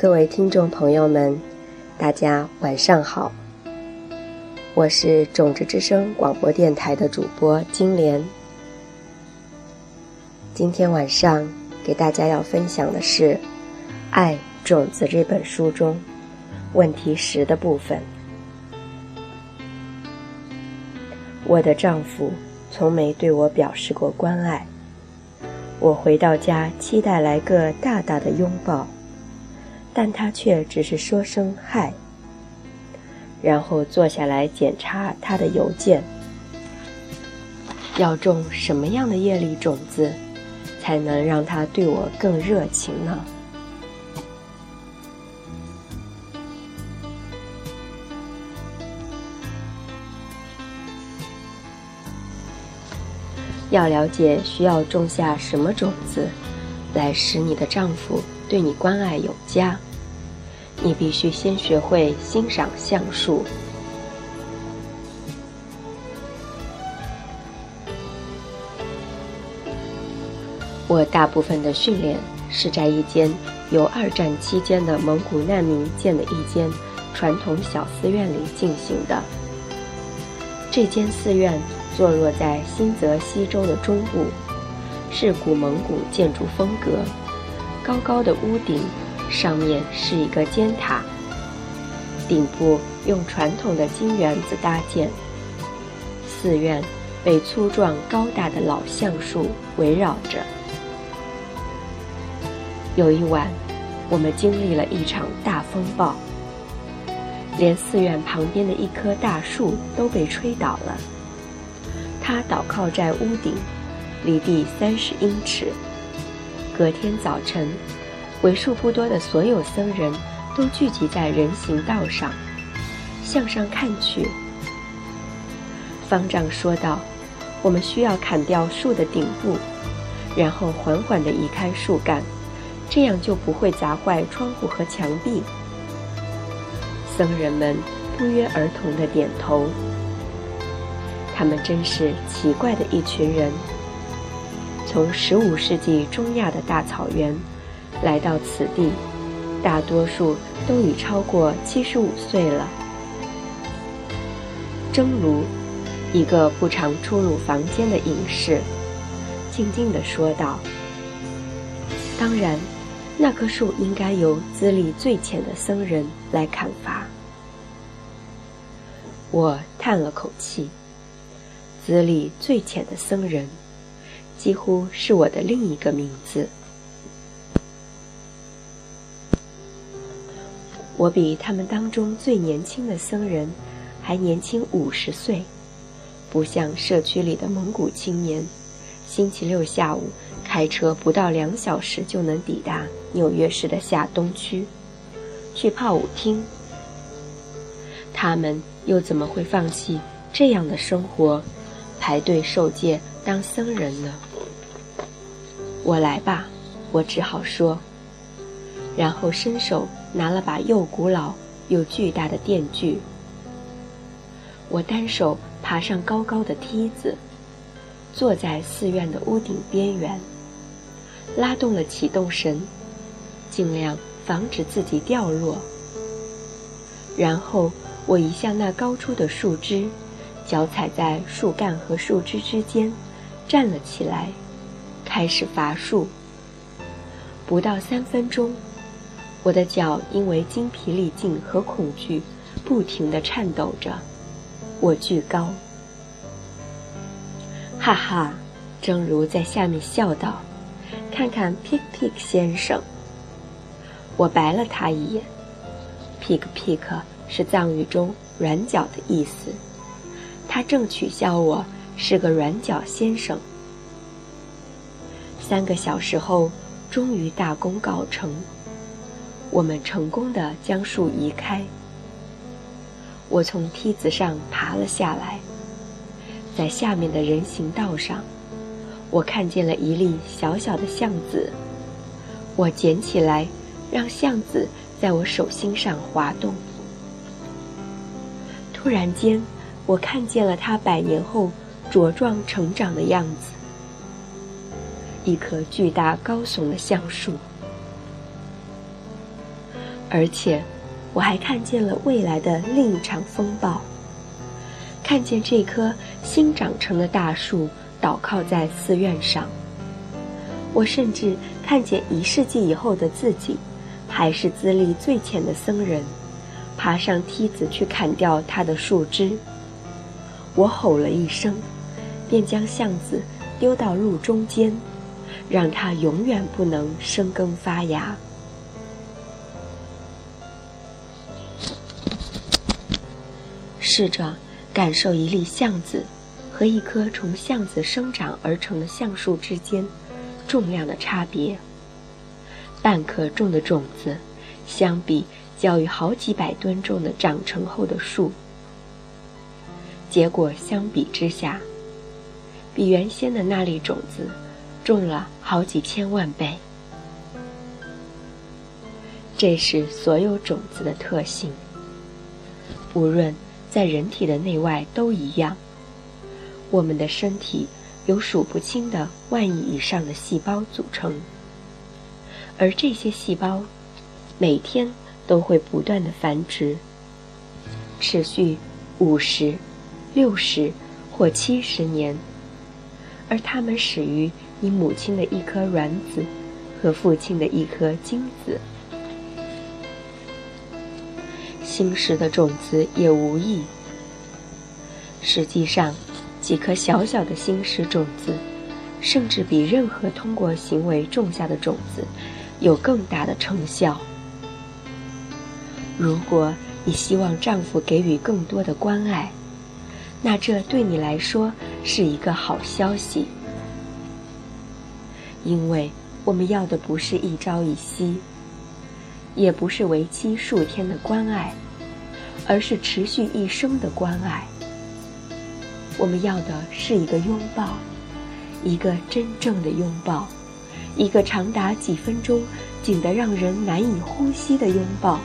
各位听众朋友们，大家晚上好。我是种子之声广播电台的主播金莲。今天晚上给大家要分享的是《爱种子》这本书中问题十的部分。我的丈夫从没对我表示过关爱。我回到家，期待来个大大的拥抱。但他却只是说声“嗨”，然后坐下来检查他的邮件。要种什么样的业力种子，才能让他对我更热情呢？要了解需要种下什么种子，来使你的丈夫。对你关爱有加，你必须先学会欣赏橡树。我大部分的训练是在一间由二战期间的蒙古难民建的一间传统小寺院里进行的。这间寺院坐落在新泽西州的中部，是古蒙古建筑风格。高高的屋顶，上面是一个尖塔，顶部用传统的金圆子搭建。寺院被粗壮高大的老橡树围绕着。有一晚，我们经历了一场大风暴，连寺院旁边的一棵大树都被吹倒了。它倒靠在屋顶，离地三十英尺。隔天早晨，为数不多的所有僧人都聚集在人行道上，向上看去。方丈说道：“我们需要砍掉树的顶部，然后缓缓地移开树干，这样就不会砸坏窗户和墙壁。”僧人们不约而同地点头。他们真是奇怪的一群人。从15世纪中亚的大草原来到此地，大多数都已超过75岁了。蒸炉，一个不常出入房间的隐士，静静地说道：“当然，那棵树应该由资历最浅的僧人来砍伐。”我叹了口气：“资历最浅的僧人。”几乎是我的另一个名字。我比他们当中最年轻的僧人还年轻五十岁，不像社区里的蒙古青年，星期六下午开车不到两小时就能抵达纽约市的下东区，去泡舞厅。他们又怎么会放弃这样的生活，排队受戒当僧人呢？我来吧，我只好说，然后伸手拿了把又古老又巨大的电锯。我单手爬上高高的梯子，坐在寺院的屋顶边缘，拉动了启动绳，尽量防止自己掉落。然后我移向那高出的树枝，脚踩在树干和树枝之间，站了起来。开始伐树。不到三分钟，我的脚因为精疲力尽和恐惧，不停地颤抖着。我巨高，哈哈！正如在下面笑道：“看看 Pig Pig 先生。”我白了他一眼。Pig Pig 是藏语中“软脚”的意思。他正取笑我是个软脚先生。三个小时后，终于大功告成。我们成功的将树移开。我从梯子上爬了下来，在下面的人行道上，我看见了一粒小小的橡子。我捡起来，让橡子在我手心上滑动。突然间，我看见了它百年后茁壮成长的样子。一棵巨大高耸的橡树。而且，我还看见了未来的另一场风暴。看见这棵新长成的大树倒靠在寺院上。我甚至看见一世纪以后的自己，还是资历最浅的僧人，爬上梯子去砍掉它的树枝。我吼了一声，便将橡子丢到路中间，让它永远不能生根发芽。试着感受一粒橡子和一棵从橡子生长而成的橡树之间重量的差别。半克重的种子，相比较于好几百吨重的长成后的树，结果相比之下，比原先的那粒种子重了好几千万倍。这是所有种子的特性，无论。在人体的内外都一样。我们的身体由数不清的万亿以上的细胞组成，而这些细胞每天都会不断的繁殖，持续五十、六十或七十年，而它们始于你母亲的一颗卵子和父亲的一颗精子。新时的种子也无异。实际上，几颗小小的新石种子，甚至比任何通过行为种下的种子，有更大的成效。如果你希望丈夫给予更多的关爱，那这对你来说是一个好消息，因为我们要的不是一朝一夕，也不是为期数天的关爱。而是持续一生的关爱。我们要的是一个拥抱，一个真正的拥抱，一个长达几分钟、紧得让人难以呼吸的拥抱。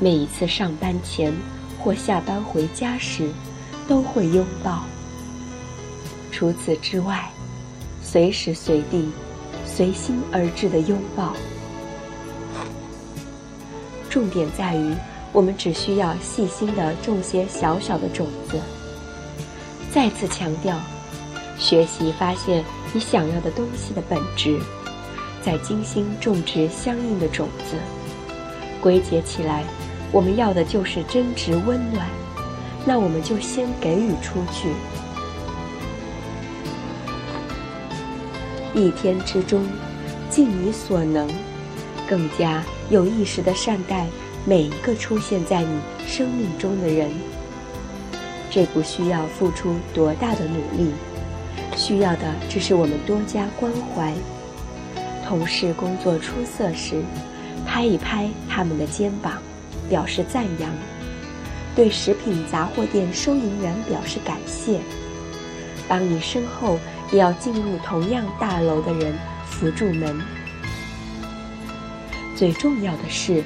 每一次上班前或下班回家时，都会拥抱。除此之外，随时随地、随心而至的拥抱。重点在于，我们只需要细心的种些小小的种子。再次强调，学习发现你想要的东西的本质，再精心种植相应的种子。归结起来，我们要的就是真挚温暖。那我们就先给予出去。一天之中，尽你所能。更加有意识地善待每一个出现在你生命中的人。这不需要付出多大的努力，需要的只是我们多加关怀。同事工作出色时，拍一拍他们的肩膀，表示赞扬；对食品杂货店收银员表示感谢。当你身后也要进入同样大楼的人扶住门。最重要的是，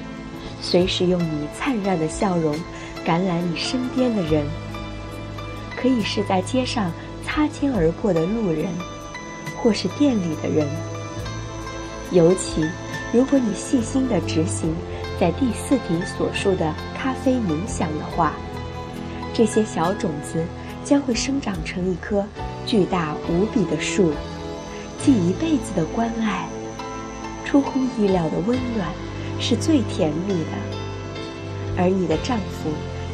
随时用你灿烂的笑容感染你身边的人。可以是在街上擦肩而过的路人，或是店里的人。尤其，如果你细心地执行在第四题所述的咖啡冥想的话，这些小种子将会生长成一棵巨大无比的树，寄一辈子的关爱。出乎意料的温暖，是最甜蜜的。而你的丈夫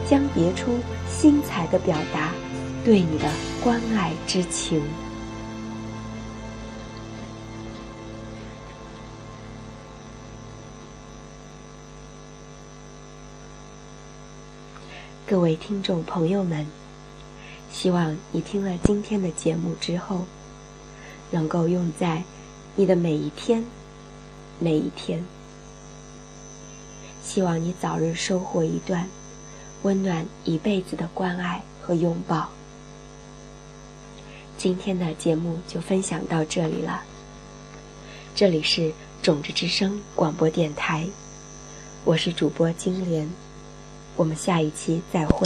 将别出心裁的表达对你的关爱之情。各位听众朋友们，希望你听了今天的节目之后，能够用在你的每一天。每一天，希望你早日收获一段温暖一辈子的关爱和拥抱。今天的节目就分享到这里了。这里是种子之声广播电台，我是主播金莲，我们下一期再会。